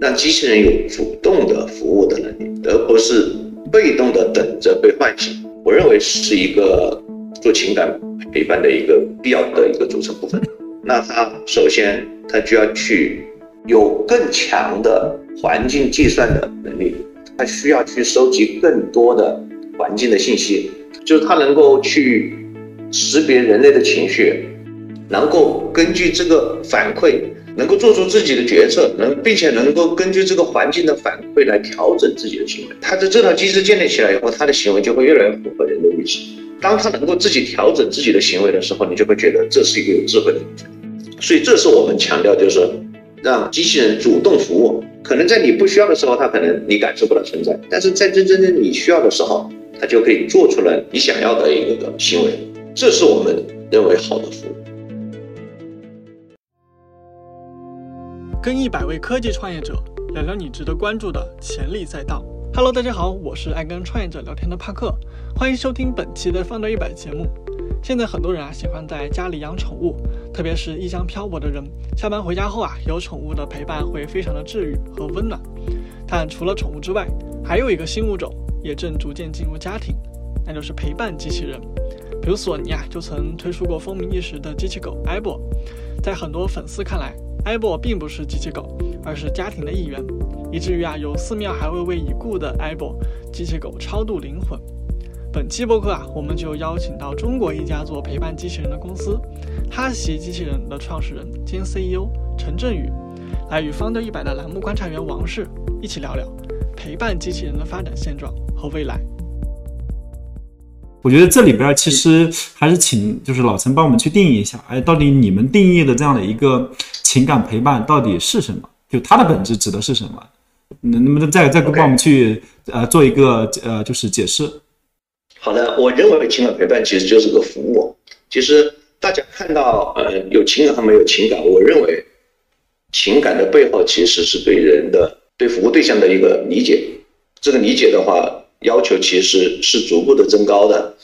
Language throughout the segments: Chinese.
让机器人有主动的服务的能力，而不是被动的等着被唤醒。我认为是一个做情感陪伴的一个必要的一个组成部分。那它首先它就要去有更强的环境计算的能力，它需要去收集更多的环境的信息，就是它能够去识别人类的情绪，能够根据这个反馈。能够做出自己的决策，能并且能够根据这个环境的反馈来调整自己的行为。他的这套机制建立起来以后，他的行为就会越来越符合人的预期。当他能够自己调整自己的行为的时候，你就会觉得这是一个有智慧的人。所以，这是我们强调，就是让机器人主动服务。可能在你不需要的时候，它可能你感受不到存在；但是在真真正你需要的时候，它就可以做出来你想要的一个行为。这是我们认为好的服务。跟一百位科技创业者聊聊你值得关注的潜力赛道。Hello，大家好，我是爱跟创业者聊天的帕克，欢迎收听本期的放到一百节目。现在很多人啊喜欢在家里养宠物，特别是异乡漂泊的人，下班回家后啊有宠物的陪伴会非常的治愈和温暖。但除了宠物之外，还有一个新物种也正逐渐进入家庭，那就是陪伴机器人。比如索尼啊就曾推出过风靡一时的机器狗艾博，在很多粉丝看来。艾博并不是机器狗，而是家庭的一员，以至于啊，有寺庙还会为已故的艾博机器狗超度灵魂。本期播客啊，我们就邀请到中国一家做陪伴机器人的公司——哈希机器人的创始人兼 CEO 陈振宇，来与方 r 一百的栏目观察员王氏一起聊聊陪伴机器人的发展现状和未来。我觉得这里边其实还是请就是老陈帮我们去定义一下，哎，到底你们定义的这样的一个情感陪伴到底是什么？就它的本质指的是什么？能能不能再再帮我们去呃做一个呃就是解释？好的，我认为情感陪伴其实就是个服务。其实大家看到呃有情感和没有情感，我认为情感的背后其实是对人的对服务对象的一个理解。这个理解的话。要求其实是逐步的增高的，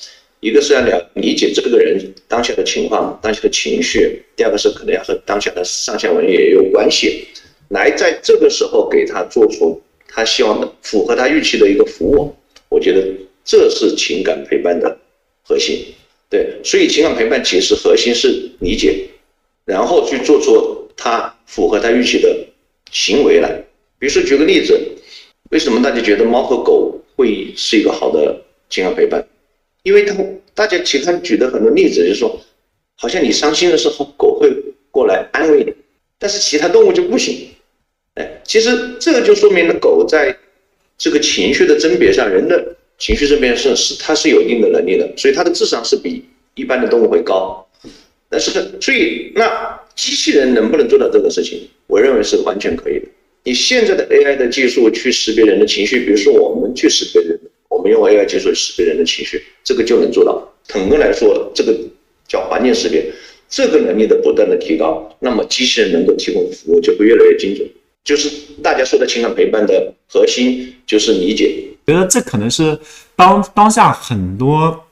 一个是要了理解这个人当下的情况、当下的情绪，第二个是可能要和当下的上下文也有关系，来在这个时候给他做出他希望的、符合他预期的一个服务。我觉得这是情感陪伴的核心。对，所以情感陪伴其实核心是理解，然后去做出他符合他预期的行为来。比如说举个例子，为什么大家觉得猫和狗？会是一个好的情感陪伴，因为他大家其他举的很多例子，就是说，好像你伤心的时候，狗会过来安慰你，但是其他动物就不行。哎，其实这个就说明了狗在这个情绪的甄别上，人的情绪甄别是是它是有一定的能力的，所以它的智商是比一般的动物会高。但是，所以那机器人能不能做到这个事情？我认为是完全可以的。你现在的 AI 的技术去识别人的情绪，比如说我们去识别人，我们用 AI 技术识别人的情绪，这个就能做到。整个来说，这个叫环境识别，这个能力的不断的提高，那么机器人能够提供的服务就会越来越精准。就是大家说的情感陪伴的核心就是理解。觉得这可能是当当下很多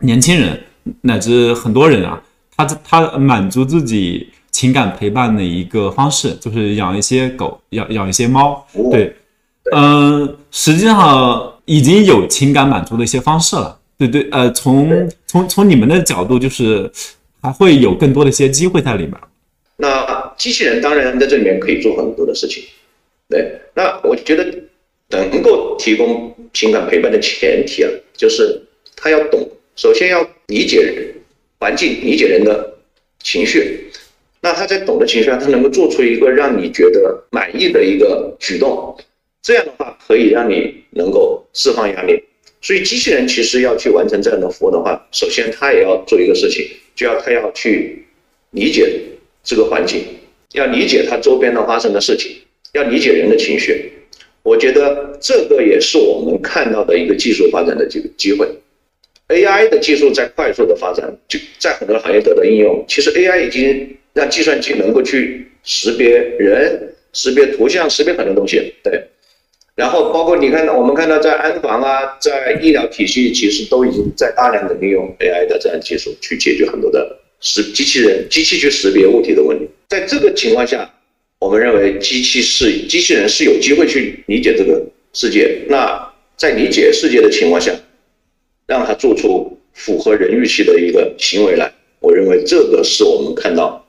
年轻人乃至很多人啊，他他满足自己。情感陪伴的一个方式就是养一些狗，养养一些猫。对，嗯，实际上已经有情感满足的一些方式了。对对，呃，从从从你们的角度，就是还会有更多的一些机会在里面。那机器人当然在这里面可以做很多的事情。对，那我觉得能够提供情感陪伴的前提啊，就是他要懂，首先要理解环境，理解人的情绪。那他在懂的情绪下，他能够做出一个让你觉得满意的一个举动，这样的话可以让你能够释放压力。所以机器人其实要去完成这样的服务的话，首先它也要做一个事情，就要它要去理解这个环境，要理解它周边的发生的事情，要理解人的情绪。我觉得这个也是我们看到的一个技术发展的这个机会。AI 的技术在快速的发展，就在很多行业得到应用。其实 AI 已经。让计算机能够去识别人、识别图像、识别很多东西，对。然后包括你看，我们看到在安防啊，在医疗体系，其实都已经在大量的利用 AI 的这样技术去解决很多的识机器人、机器去识别物体的问题。在这个情况下，我们认为机器是机器人是有机会去理解这个世界。那在理解世界的情况下，让它做出符合人预期的一个行为来，我认为这个是我们看到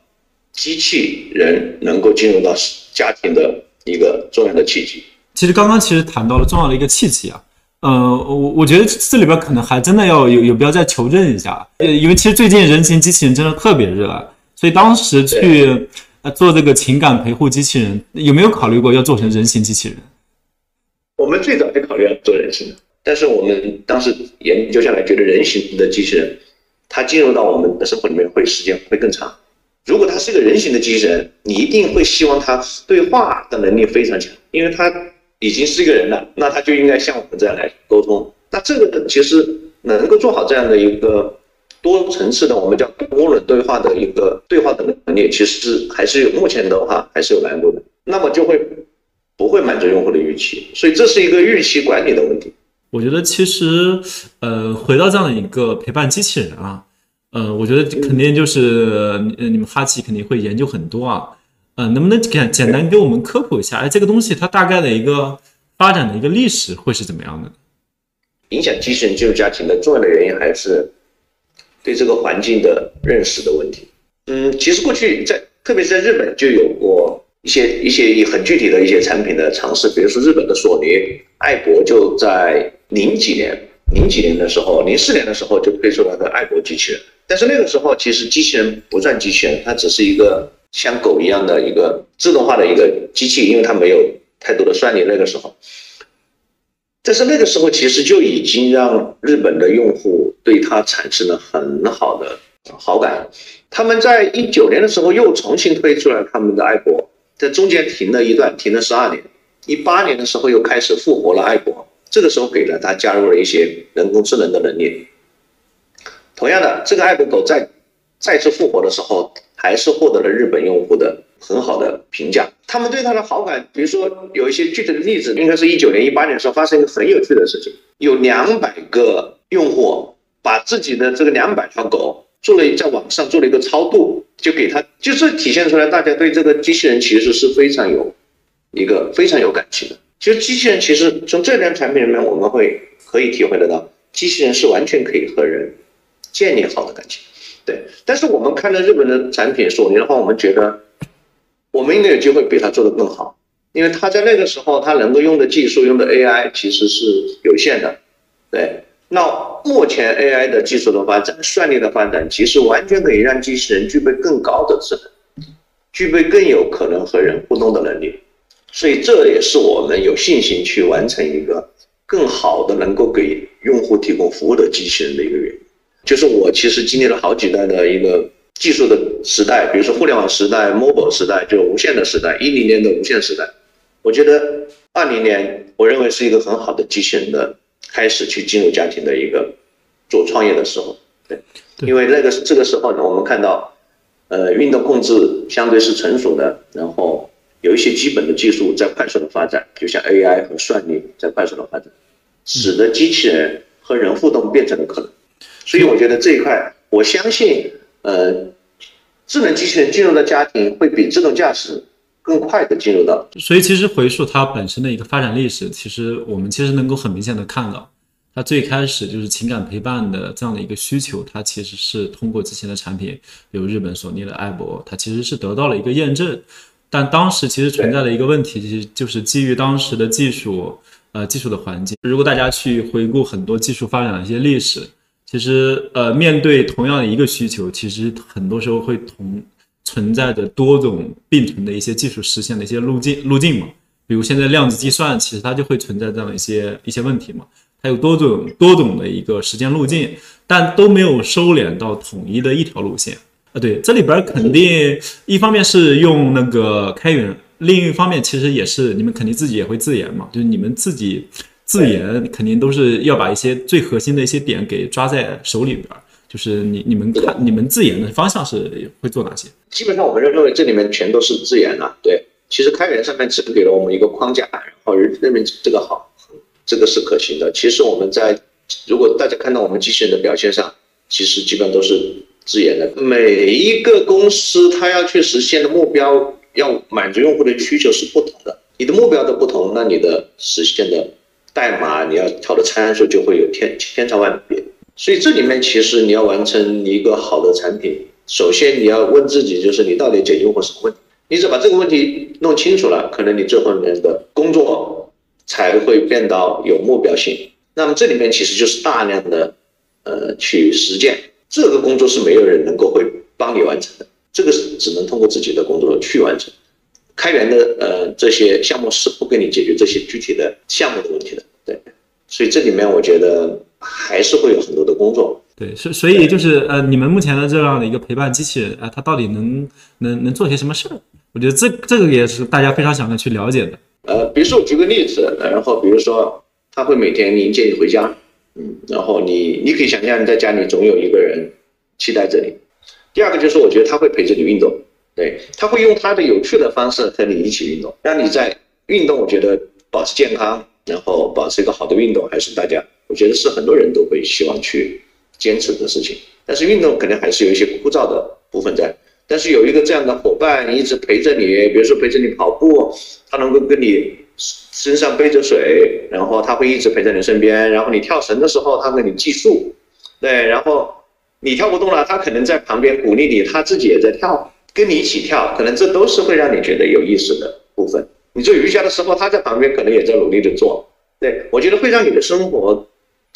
机器人能够进入到家庭的一个重要的契机。其实刚刚其实谈到了重要的一个契机啊，呃，我我觉得这里边可能还真的要有有必要再求证一下，呃，因为其实最近人形机器人真的特别热，所以当时去。做这个情感陪护机器人，有没有考虑过要做成人形机器人？我们最早就考虑要做人形的，但是我们当时研究下来，觉得人形的机器人，它进入到我们的生活里面会时间会更长。如果它是一个人形的机器人，你一定会希望它对话的能力非常强，因为它已经是一个人了，那他就应该像我们这样来沟通。那这个其实能够做好这样的一个。多层次的，我们叫多轮对话的一个对话的能力，其实还是有目前的话还是有难度的。那么就会不会满足用户的预期，所以这是一个预期管理的问题。我觉得其实，呃，回到这样的一个陪伴机器人啊，呃，我觉得肯定就是你们哈奇肯定会研究很多啊，呃，能不能简简单给我们科普一下？哎，这个东西它大概的一个发展的一个历史会是怎么样的？影响机器人进入家庭的重要的原因还是。对这个环境的认识的问题，嗯，其实过去在，特别是在日本就有过一些一些很具体的一些产品的尝试，比如说日本的索尼爱博就在零几年、零几年的时候，零四年的时候就推出了个爱博机器人，但是那个时候其实机器人不算机器人，它只是一个像狗一样的一个自动化的一个机器，因为它没有太多的算力。那个时候。但是那个时候，其实就已经让日本的用户对它产生了很好的好感。他们在一九年的时候又重新推出了他们的爱博，在中间停了一段，停了十二年。一八年的时候又开始复活了爱博，这个时候给了它加入了一些人工智能的能力。同样的，这个爱博狗在再次复活的时候，还是获得了日本用户的。很好的评价，他们对他的好感，比如说有一些具体的例子，应该是一九年、一八年的时候发生一个很有趣的事情，有两百个用户把自己的这个两百条狗做了在网上做了一个超度，就给他，就是体现出来大家对这个机器人其实是非常有一个非常有感情的。其实机器人其实从这辆产品里面我们会可以体会得到，机器人是完全可以和人建立好的感情。对，但是我们看到日本的产品索尼的话，我们觉得。我们应该有机会比他做得更好，因为他在那个时候他能够用的技术、用的 AI 其实是有限的。对，那目前 AI 的技术的发展、算力的发展，其实完全可以让机器人具备更高的智能，具备更有可能和人互动的能力。所以这也是我们有信心去完成一个更好的能够给用户提供服务的机器人的一个原因。就是我其实经历了好几代的一个。技术的时代，比如说互联网时代、mobile 时代，就无线的时代，一零年的无线时代，我觉得二零年，我认为是一个很好的机器人的开始去进入家庭的一个做创业的时候，对，因为那个这个时候呢，我们看到，呃，运动控制相对是成熟的，然后有一些基本的技术在快速的发展，就像 AI 和算力在快速的发展，使得机器人和人互动变成了可能，所以我觉得这一块，我相信。呃，智能机器人进入的家庭会比自动驾驶更快的进入到。所以其实回溯它本身的一个发展历史，其实我们其实能够很明显的看到，它最开始就是情感陪伴的这样的一个需求，它其实是通过之前的产品，有日本索尼的爱博，它其实是得到了一个验证。但当时其实存在的一个问题，其实就是基于当时的技术，呃，技术的环境。如果大家去回顾很多技术发展的一些历史。其实，呃，面对同样的一个需求，其实很多时候会同存在着多种并存的一些技术实现的一些路径路径嘛。比如现在量子计算，其实它就会存在这样一些一些问题嘛。它有多种多种的一个时间路径，但都没有收敛到统一的一条路线啊。对，这里边肯定一方面是用那个开源，另一方面其实也是你们肯定自己也会自研嘛，就是你们自己。自研肯定都是要把一些最核心的一些点给抓在手里边儿，就是你你们看你们自研的方向是会做哪些？基本上我们认为这里面全都是自研的，对。其实开源上面只给了我们一个框架，然后认为这个好，这个是可行的。其实我们在如果大家看到我们机器人的表现上，其实基本上都是自研的。每一个公司它要去实现的目标要满足用户的需求是不同的，你的目标的不同，那你的实现的代码你要调的参数就会有天千差万别。所以这里面其实你要完成一个好的产品，首先你要问自己，就是你到底解决用户什么问题？你只把这个问题弄清楚了，可能你最后面的工作才会变到有目标性。那么这里面其实就是大量的呃去实践，这个工作是没有人能够会帮你完成的，这个是只能通过自己的工作去完成。开源的呃这些项目是不给你解决这些具体的项目的问题的，对。所以这里面我觉得。还是会有很多的工作，对，所所以就是呃，你们目前的这样的一个陪伴机器人啊，它到底能能能做些什么事儿？我觉得这这个也是大家非常想要去了解的。呃，比如说我举个例子，然后比如说他会每天迎接你回家，嗯，然后你你可以想象你在家里总有一个人期待着你。第二个就是我觉得他会陪着你运动，对他会用他的有趣的方式和你一起运动，让你在运动，我觉得保持健康，然后保持一个好的运动，还是大家。我觉得是很多人都会希望去坚持的事情，但是运动肯定还是有一些枯燥的部分在。但是有一个这样的伙伴一直陪着你，比如说陪着你跑步，他能够跟你身上背着水，然后他会一直陪在你身边。然后你跳绳的时候，他跟你计数，对，然后你跳不动了，他可能在旁边鼓励你，他自己也在跳，跟你一起跳，可能这都是会让你觉得有意思的部分。你做瑜伽的时候，他在旁边可能也在努力的做，对我觉得会让你的生活。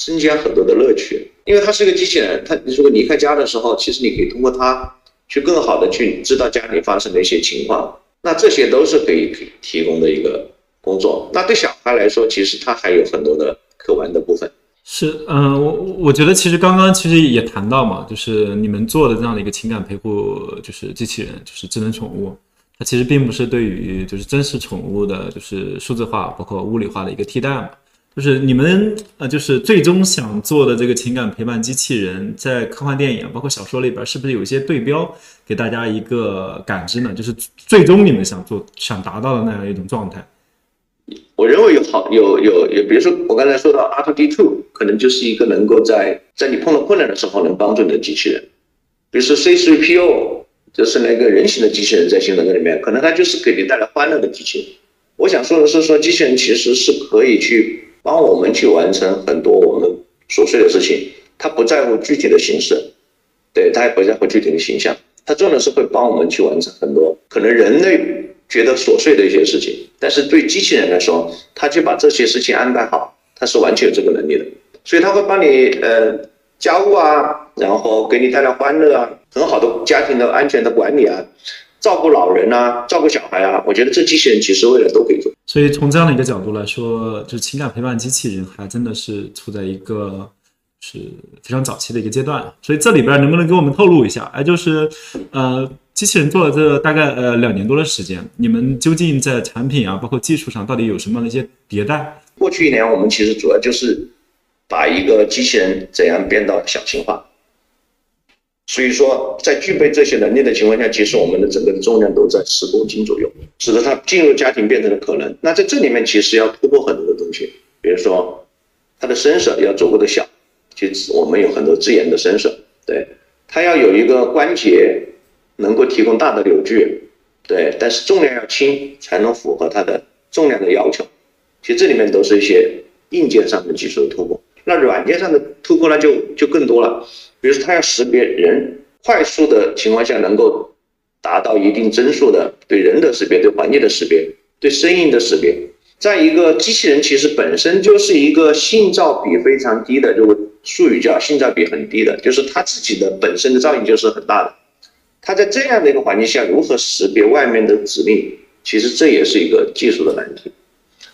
增加很多的乐趣，因为它是一个机器人。它你如果离开家的时候，其实你可以通过它去更好的去知道家里发生的一些情况。那这些都是可以提供的一个工作。那对小孩来说，其实他还有很多的可玩的部分。是，嗯，我我觉得其实刚刚其实也谈到嘛，就是你们做的这样的一个情感陪护，就是机器人，就是智能宠物，它其实并不是对于就是真实宠物的，就是数字化包括物理化的一个替代嘛。就是你们呃，就是最终想做的这个情感陪伴机器人，在科幻电影包括小说里边，是不是有一些对标，给大家一个感知呢？就是最终你们想做、想达到的那样一种状态。我认为有好有有有，比如说我刚才说到 R D Two，可能就是一个能够在在你碰到困难的时候能帮助你的机器人。比如说 C 3 P O，就是那个人形的机器人在新能源里面，可能它就是给你带来欢乐的机器人。我想说的是，说机器人其实是可以去。帮我们去完成很多我们琐碎的事情，他不在乎具体的形式，对他也不在乎具体的形象，他重要的是会帮我们去完成很多可能人类觉得琐碎的一些事情，但是对机器人来说，他去把这些事情安排好，他是完全有这个能力的，所以他会帮你呃家务啊，然后给你带来欢乐啊，很好的家庭的安全的管理啊。照顾老人啊，照顾小孩啊，我觉得这机器人其实未来都可以做。所以从这样的一个角度来说，就情感陪伴机器人还真的是处在一个是非常早期的一个阶段。所以这里边能不能给我们透露一下？哎，就是呃，机器人做了这大概呃两年多的时间，你们究竟在产品啊，包括技术上到底有什么样的一些迭代？过去一年，我们其实主要就是把一个机器人怎样变到小型化。所以说，在具备这些能力的情况下，其实我们的整个的重量都在十公斤左右，使得它进入家庭变成了可能。那在这里面，其实要突破很多的东西，比如说它的身手要足够的小，其实我们有很多自研的声色，对，它要有一个关节能够提供大的扭矩，对，但是重量要轻，才能符合它的重量的要求。其实这里面都是一些硬件上的技术的突破。那软件上的突破呢，就就更多了。比如说，它要识别人，快速的情况下能够达到一定帧数的对人的识别、对环境的识别、对声音的识别。再一个，机器人其实本身就是一个信噪比非常低的，这个术语叫信噪比很低的，就是它自己的本身的噪音就是很大的。它在这样的一个环境下，如何识别外面的指令，其实这也是一个技术的难题。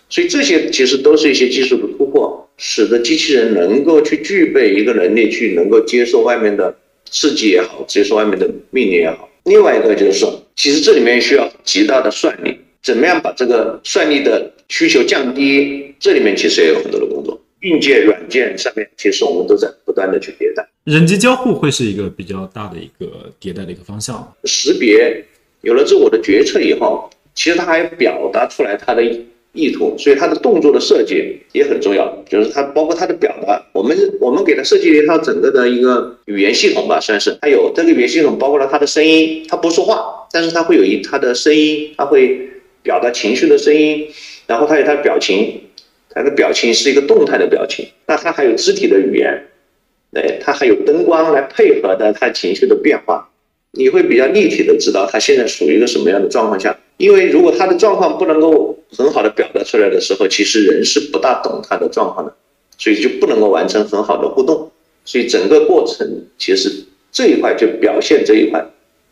所以这些其实都是一些技术的突破。使得机器人能够去具备一个能力，去能够接受外面的刺激也好，接受外面的命令也好。另外一个就是说，其实这里面需要极大的算力，怎么样把这个算力的需求降低？这里面其实也有很多的工作，硬件、软件上面，其实我们都在不断的去迭代。人机交互会是一个比较大的一个迭代的一个方向。识别有了自我的决策以后，其实它还表达出来它的。意图，所以它的动作的设计也很重要，就是它包括它的表达，我们我们给它设计了一套整个的一个语言系统吧，算是它有这个语言系统包括了它的声音，它不说话，但是它会有一它的声音，它会表达情绪的声音，然后他有他的表情，他的表情是一个动态的表情，那他还有肢体的语言，对，他还有灯光来配合的他情绪的变化。你会比较立体的知道他现在属于一个什么样的状况下，因为如果他的状况不能够很好的表达出来的时候，其实人是不大懂他的状况的，所以就不能够完成很好的互动，所以整个过程其实这一块就表现这一块，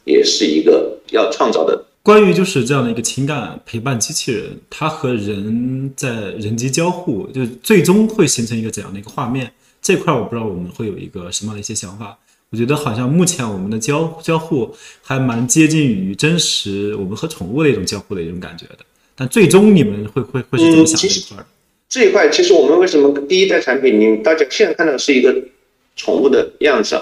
也是一个要创造的。关于就是这样的一个情感陪伴机器人，它和人在人机交互，就最终会形成一个怎样的一个画面？这块我不知道我们会有一个什么样的一些想法。我觉得好像目前我们的交交互还蛮接近于真实我们和宠物的一种交互的一种感觉的，但最终你们会会会是怎么想这一块的？这一块其实我们为什么第一代产品你大家现在看到是一个宠物的样子，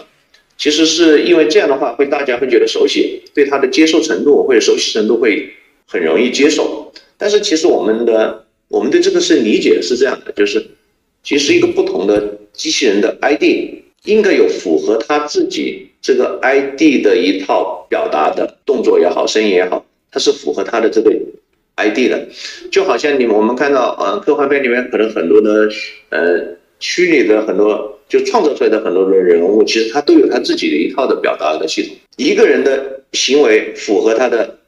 其实是因为这样的话会大家会觉得熟悉，对它的接受程度或者熟悉程度会很容易接受。但是其实我们的我们对这个是理解是这样的，就是其实一个不同的机器人的 ID。应该有符合他自己这个 ID 的一套表达的动作也好，声音也好，它是符合他的这个 ID 的。就好像你们我们看到，呃，科幻片里面可能很多的，呃，虚拟的很多就创造出来的很多的人物，其实他都有他自己的一套的表达的系统。一个人的行为符合他的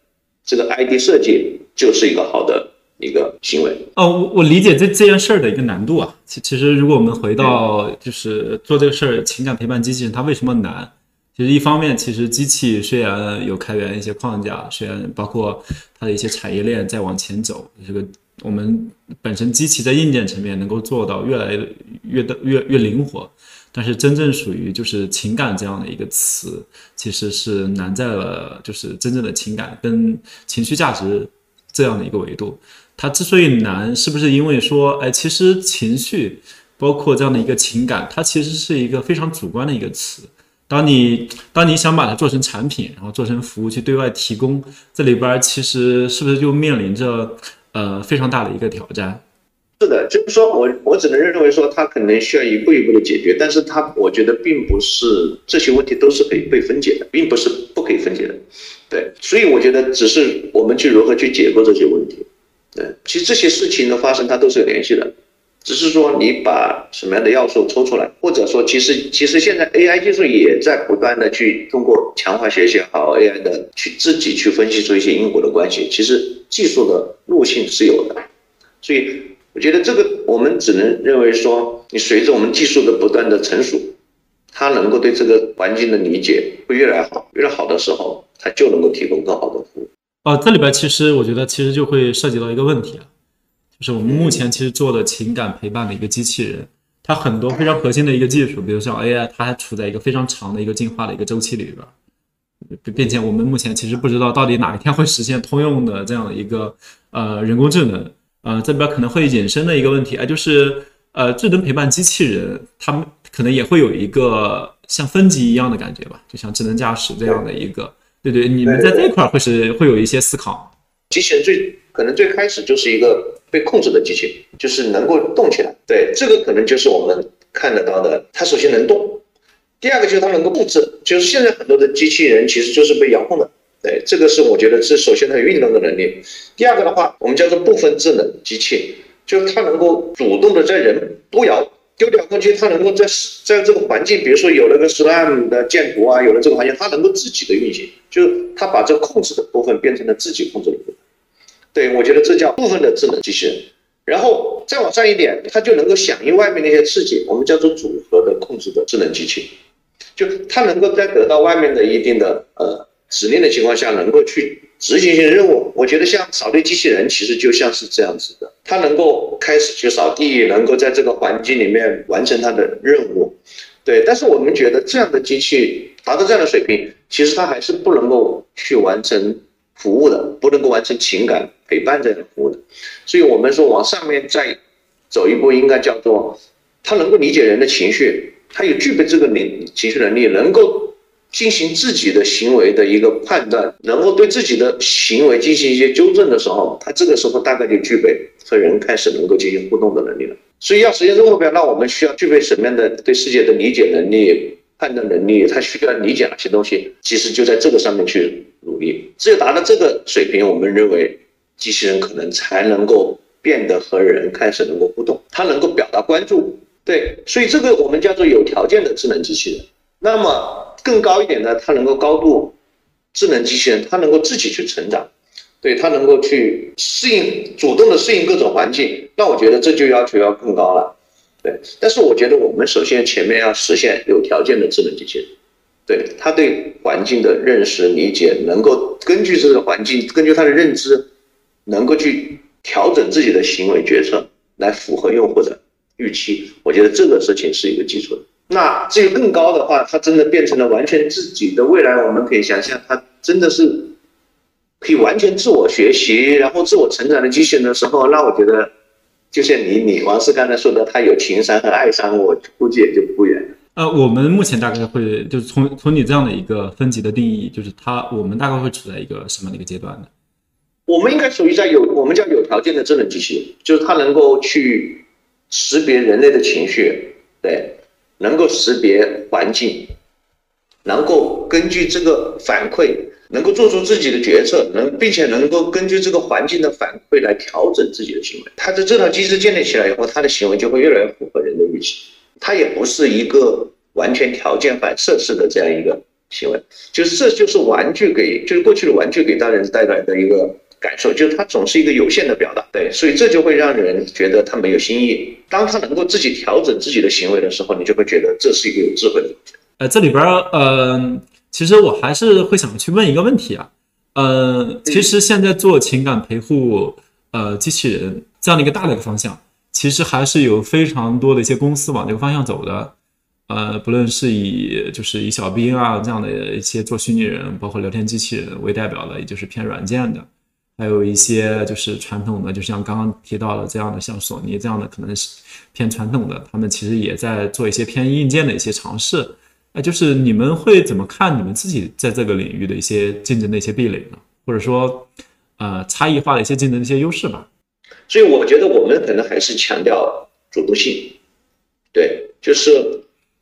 这个 ID 设计，就是一个好的。一个行为哦，我我理解这这件事儿的一个难度啊。其其实，如果我们回到就是做这个事儿，情感陪伴机器人它为什么难？其实一方面，其实机器虽然有开源一些框架，虽然包括它的一些产业链在往前走，这个我们本身机器在硬件层面能够做到越来越的越越灵活，但是真正属于就是情感这样的一个词，其实是难在了就是真正的情感跟情绪价值这样的一个维度。它之所以难，是不是因为说，哎，其实情绪，包括这样的一个情感，它其实是一个非常主观的一个词。当你当你想把它做成产品，然后做成服务去对外提供，这里边其实是不是就面临着呃非常大的一个挑战？是的，就是说我我只能认为说，它可能需要一步一步的解决，但是它我觉得并不是这些问题都是可以被分解的，并不是不可以分解的。对，所以我觉得只是我们去如何去解构这些问题。对，其实这些事情的发生，它都是有联系的，只是说你把什么样的要素抽出来，或者说，其实其实现在 AI 技术也在不断的去通过强化学习好 AI 的去自己去分析出一些因果的关系，其实技术的路径是有的，所以我觉得这个我们只能认为说，你随着我们技术的不断的成熟，它能够对这个环境的理解会越来越好，越来好的时候，它就能够提供更好的服务。哦，这里边其实我觉得其实就会涉及到一个问题啊，就是我们目前其实做的情感陪伴的一个机器人，它很多非常核心的一个技术，比如像 AI，它还处在一个非常长的一个进化的一个周期里边，并且我们目前其实不知道到底哪一天会实现通用的这样的一个呃人工智能，呃这边可能会引申的一个问题啊，就是呃智能陪伴机器人，它们可能也会有一个像分级一样的感觉吧，就像智能驾驶这样的一个。对对，你们在这一块会是会有一些思考。机器人最可能最开始就是一个被控制的机器，就是能够动起来。对，这个可能就是我们看得到的。它首先能动，第二个就是它能够布置。就是现在很多的机器人其实就是被遥控的。对，这个是我觉得是首先它有运动的能力。第二个的话，我们叫做部分智能机器，就是它能够主动的在人多遥。丢遥控器，它能够在在这个环境，比如说有了个 SLAM 的建图啊，有了这个环境，它能够自己的运行，就是它把这个控制的部分变成了自己控制的部分。对我觉得这叫部分的智能机器人。然后再往上一点，它就能够响应外面那些刺激，我们叫做组合的控制的智能机器，就它能够在得到外面的一定的呃指令的情况下，能够去。执行一些任务，我觉得像扫地机器人，其实就像是这样子的，它能够开始去扫地，能够在这个环境里面完成它的任务，对。但是我们觉得这样的机器达到这样的水平，其实它还是不能够去完成服务的，不能够完成情感陪伴这样的服务的。所以我们说往上面再走一步，应该叫做他能够理解人的情绪，他有具备这个能情绪能力，能够。进行自己的行为的一个判断，能够对自己的行为进行一些纠正的时候，他这个时候大概就具备和人开始能够进行互动的能力了。所以要实现这个目标，那我们需要具备什么样的对世界的理解能力、判断能力？他需要理解哪些东西？其实就在这个上面去努力。只有达到这个水平，我们认为机器人可能才能够变得和人开始能够互动，它能够表达关注。对，所以这个我们叫做有条件的智能机器人。那么更高一点呢，它能够高度智能机器人，它能够自己去成长，对，它能够去适应，主动的适应各种环境。那我觉得这就要求要更高了，对。但是我觉得我们首先前面要实现有条件的智能机器人，对，它对环境的认识理解，能够根据这个环境，根据它的认知，能够去调整自己的行为决策，来符合用户的。预期，我觉得这个事情是一个基础。那至于更高的话，它真的变成了完全自己的未来，我们可以想象，它真的是可以完全自我学习，然后自我成长的机器人的时候，那我觉得，就像你你王师刚才说的，他有情商和爱商，我估计也就不远。呃，我们目前大概会就是从从你这样的一个分级的定义，就是他我们大概会处在一个什么的一个阶段呢？我们应该属于在有我们叫有条件的智能机器，就是它能够去。识别人类的情绪，对，能够识别环境，能够根据这个反馈，能够做出自己的决策，能并且能够根据这个环境的反馈来调整自己的行为。他的这套机制建立起来以后，他的行为就会越来越符合人的预期。他也不是一个完全条件反射式的这样一个行为，就是这就是玩具给，就是过去的玩具给大人带来的一个。感受就是它总是一个有限的表达，对，所以这就会让人觉得它没有新意。当他能够自己调整自己的行为的时候，你就会觉得这是一个有智慧的。呃，这里边儿，呃，其实我还是会想去问一个问题啊，呃，其实现在做情感陪护，呃，机器人这样的一个大的一个方向，其实还是有非常多的一些公司往这个方向走的，呃，不论是以就是以小兵啊这样的一些做虚拟人，包括聊天机器人为代表的，也就是偏软件的。还有一些就是传统的，就像刚刚提到的这样的，像索尼这样的，可能是偏传统的，他们其实也在做一些偏硬件的一些尝试。那就是你们会怎么看你们自己在这个领域的一些竞争的一些壁垒呢？或者说，呃，差异化的一些竞争的一些优势吧？所以我觉得我们可能还是强调主动性，对，就是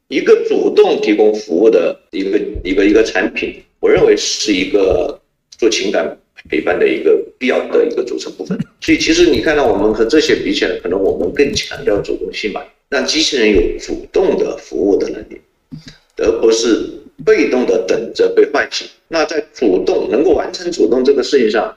一个主动提供服务的一个一个一个产品，我认为是一个做情感。陪伴的一个必要的一个组成部分，所以其实你看到我们和这些比起来，可能我们更强调主动性吧，让机器人有主动的服务的能力，而不是被动的等着被唤醒。那在主动能够完成主动这个事情上，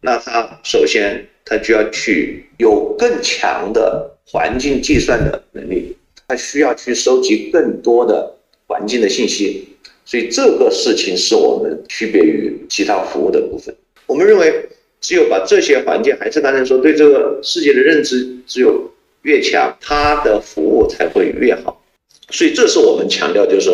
那他首先他就要去有更强的环境计算的能力，他需要去收集更多的环境的信息，所以这个事情是我们区别于其他服务的部分。我们认为，只有把这些环境，还是刚才说对这个世界的认知，只有越强，它的服务才会越好。所以，这是我们强调，就是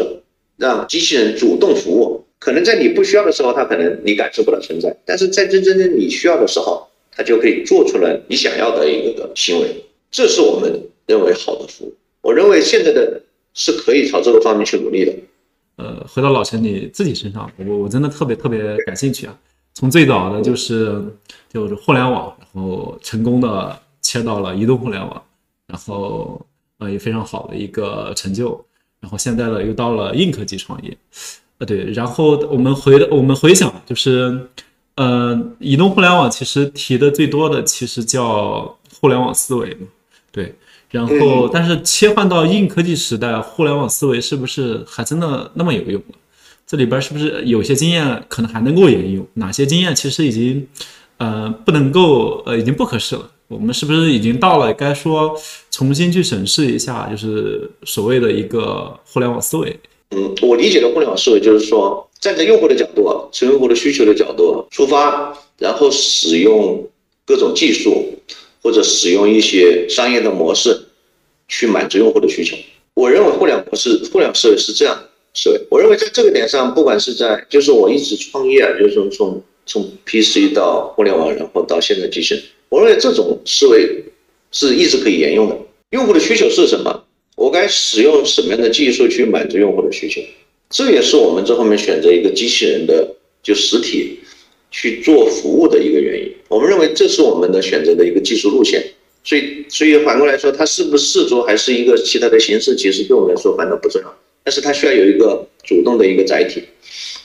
让机器人主动服务。可能在你不需要的时候，它可能你感受不到存在；但是在真真正你需要的时候，它就可以做出来你想要的一个行为。这是我们认为好的服务。我认为现在的是可以朝这个方面去努力的。呃，回到老陈你自己身上，我我真的特别特别感兴趣啊。从最早的就是就是互联网，然后成功的切到了移动互联网，然后呃也非常好的一个成就，然后现在呢又到了硬科技创业，呃对，然后我们回我们回想就是呃移动互联网其实提的最多的其实叫互联网思维嘛，对，然后但是切换到硬科技时代，互联网思维是不是还真的那么有用了？这里边是不是有些经验可能还能够沿用？哪些经验其实已经，呃，不能够，呃，已经不合适了？我们是不是已经到了该说重新去审视一下，就是所谓的一个互联网思维？嗯，我理解的互联网思维就是说，站在用户的角度，从用户的需求的角度出发，然后使用各种技术或者使用一些商业的模式去满足用户的需求。我认为互联网模式、互联网思维是这样思维，我认为在这个点上，不管是在，就是我一直创业啊，就是从从从 PC 到互联网，然后到现在机器人，我认为这种思维是一直可以沿用的。用户的需求是什么？我该使用什么样的技术去满足用户的需求？这也是我们这后面选择一个机器人的就实体去做服务的一个原因。我们认为这是我们的选择的一个技术路线。所以，所以反过来说，它是不是视作还是一个其他的形式，其实对我们来说反倒不重要。但是它需要有一个主动的一个载体。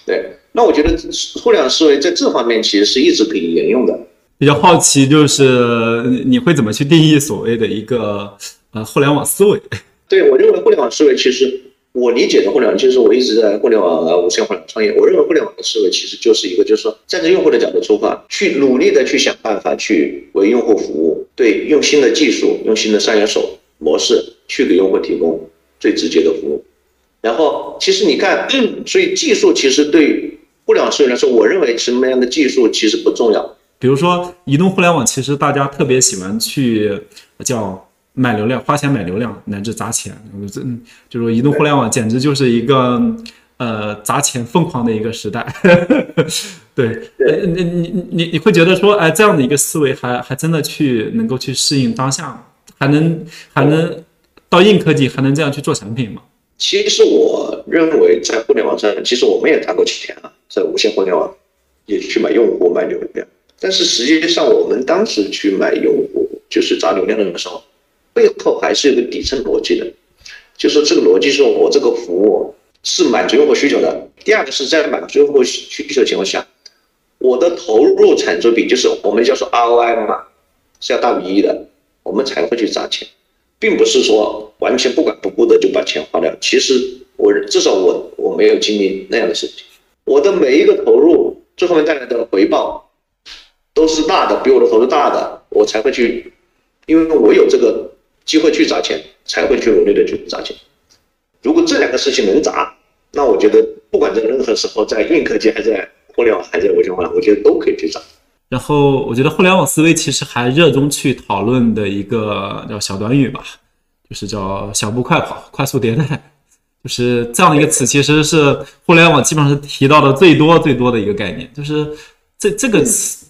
对，那我觉得互联网思维在这方面其实是一直可以沿用的。比较好奇，就是你会怎么去定义所谓的一个呃互联网思维？对我认为互联网思维其实。我理解的互联网，其实我一直在互联网啊、无线互联网创业。我认为互联网的思维其实就是一个，就是说站在用户的角度出发，去努力的去想办法去为用户服务，对，用新的技术、用新的商业手模式去给用户提供最直接的服务。然后，其实你看，所以技术其实对互联网思维来说，我认为什么样的技术其实不重要。比如说移动互联网，其实大家特别喜欢去叫。买流量，花钱买流量，乃至砸钱，这就是移动互联网简直就是一个呃砸钱疯狂的一个时代。对，你你你你会觉得说，哎，这样的一个思维还还真的去能够去适应当下，还能还能到硬科技还能这样去做产品吗？其实我认为在互联网上，其实我们也砸过钱啊，在无线互联网也去买用户买流量，但是实际上我们当时去买用户就是砸流量的时候。背后还是有个底层逻辑的，就是这个逻辑是我这个服务是满足用户需求的。第二个是在满足用户需求情况下，我的投入产出比就是我们叫做 ROI 嘛，是要大于一的，我们才会去砸钱，并不是说完全不管不顾的就把钱花掉。其实我至少我我没有经历那样的事情，我的每一个投入最后面带来的回报都是大的，比我的投资大的，我才会去，因为我有这个。机会去砸钱，才会去努力的去砸钱。如果这两个事情能砸，那我觉得不管在任何时候，在硬科技还在互联网还在无线化，我觉得都可以去砸。然后我觉得互联网思维其实还热衷去讨论的一个叫小短语吧，就是叫小步快跑、快速迭代，就是这样的一个词，其实是互联网基本上是提到的最多最多的一个概念。就是这这个词，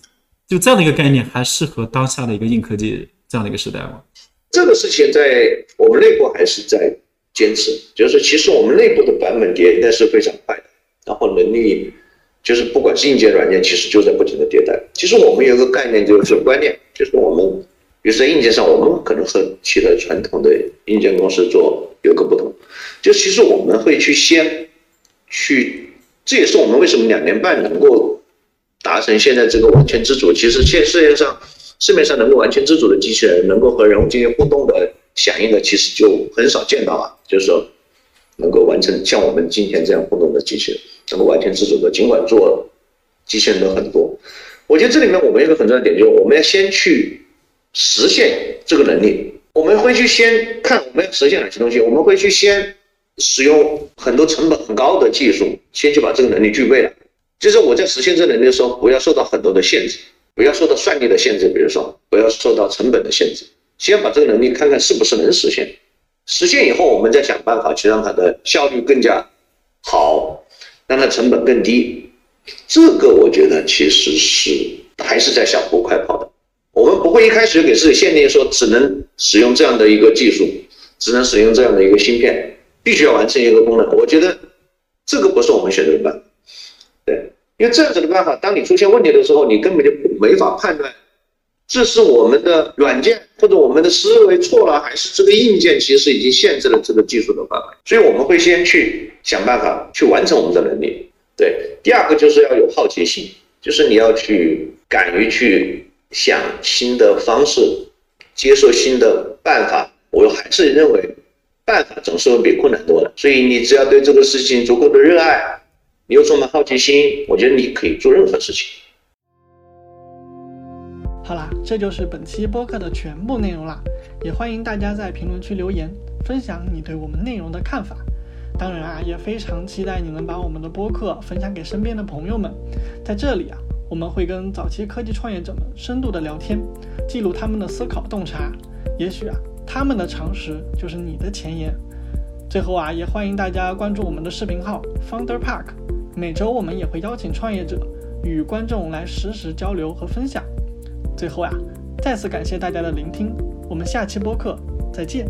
就这样的一个概念，还适合当下的一个硬科技这样的一个时代吗？这个事情在我们内部还是在坚持，就是其实我们内部的版本迭代是非常快的，然后能力就是不管是硬件软件，其实就在不停的迭代。其实我们有一个概念就是观念，就是我们比如说硬件上，我们可能和其他传统的硬件公司做有个不同，就其实我们会去先去，这也是我们为什么两年半能够达成现在这个完全自主。其实现世界上。市面上能够完全自主的机器人，能够和人物进行互动的响应的，其实就很少见到啊。就是说，能够完成像我们今天这样互动的机器人，能够完全自主的，尽管做机器人的很多。我觉得这里面我们一个很重要的点就是，我们要先去实现这个能力。我们会去先看我们要实现哪些东西，我们会去先使用很多成本很高的技术，先去把这个能力具备了。就是我在实现这能力的时候，不要受到很多的限制。不要受到算力的限制，比如说不要受到成本的限制，先把这个能力看看是不是能实现。实现以后，我们再想办法去让它的效率更加好，让它成本更低。这个我觉得其实是还是在小步快跑的。我们不会一开始就给自己限定说只能使用这样的一个技术，只能使用这样的一个芯片，必须要完成一个功能。我觉得这个不是我们选择的办法。因为这样子的办法，当你出现问题的时候，你根本就没法判断，这是我们的软件或者我们的思维错了，还是这个硬件其实已经限制了这个技术的范围。所以我们会先去想办法去完成我们的能力。对，第二个就是要有好奇心，就是你要去敢于去想新的方式，接受新的办法。我还是认为，办法总是会比困难多的。所以你只要对这个事情足够的热爱。你又充满好奇心，我觉得你可以做任何事情。好啦，这就是本期播客的全部内容啦，也欢迎大家在评论区留言，分享你对我们内容的看法。当然啊，也非常期待你能把我们的播客分享给身边的朋友们。在这里啊，我们会跟早期科技创业者们深度的聊天，记录他们的思考洞察。也许啊，他们的常识就是你的前沿。最后啊，也欢迎大家关注我们的视频号 Founder Park。每周我们也会邀请创业者与观众来实时交流和分享。最后呀，再次感谢大家的聆听，我们下期播客再见。